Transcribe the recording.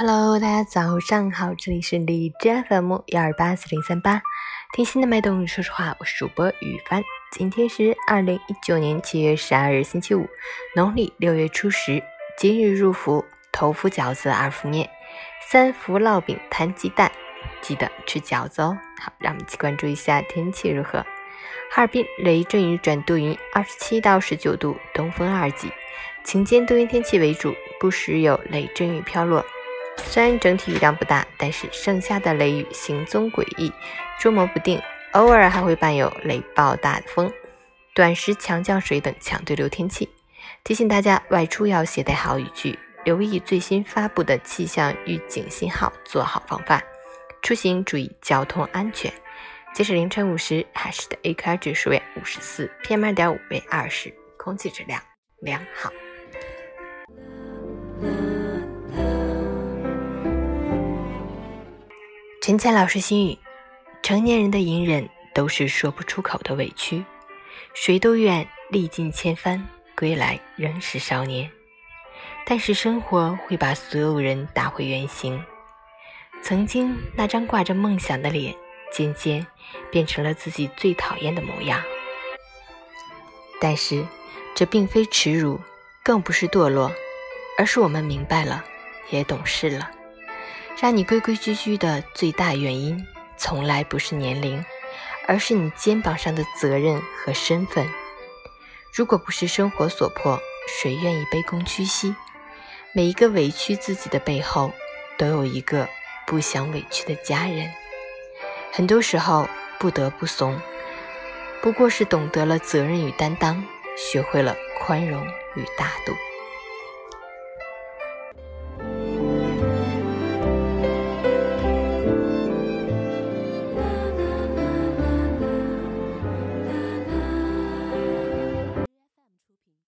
Hello，大家早上好，这里是荔枝 FM 幺二八四零三八，听心的脉动，说实话，我是主播雨帆。今天是二零一九年七月十二日，星期五，农历六月初十。今日入伏，头伏饺子，二伏面，三伏烙饼，摊鸡蛋，记得吃饺子哦。好，让我们一起关注一下天气如何。哈尔滨雷阵雨转多云，二十七到十九度，东风二级，晴间多云天气为主，不时有雷阵雨飘落。虽然整体雨量不大，但是剩下的雷雨行踪诡异，捉摸不定，偶尔还会伴有雷暴大风、短时强降水等强对流天气。提醒大家外出要携带好雨具，留意最新发布的气象预警信号，做好防范。出行注意交通安全。截止凌晨五时，海市的 AQI 指数为五十四，PM 二点五为二十，空气质量良好。陈倩老师心语：成年人的隐忍都是说不出口的委屈，谁都愿历尽千帆归来仍是少年，但是生活会把所有人打回原形。曾经那张挂着梦想的脸，渐渐变成了自己最讨厌的模样。但是这并非耻辱，更不是堕落，而是我们明白了，也懂事了。让你规规矩矩的最大原因，从来不是年龄，而是你肩膀上的责任和身份。如果不是生活所迫，谁愿意卑躬屈膝？每一个委屈自己的背后，都有一个不想委屈的家人。很多时候不得不怂，不过是懂得了责任与担当，学会了宽容与大度。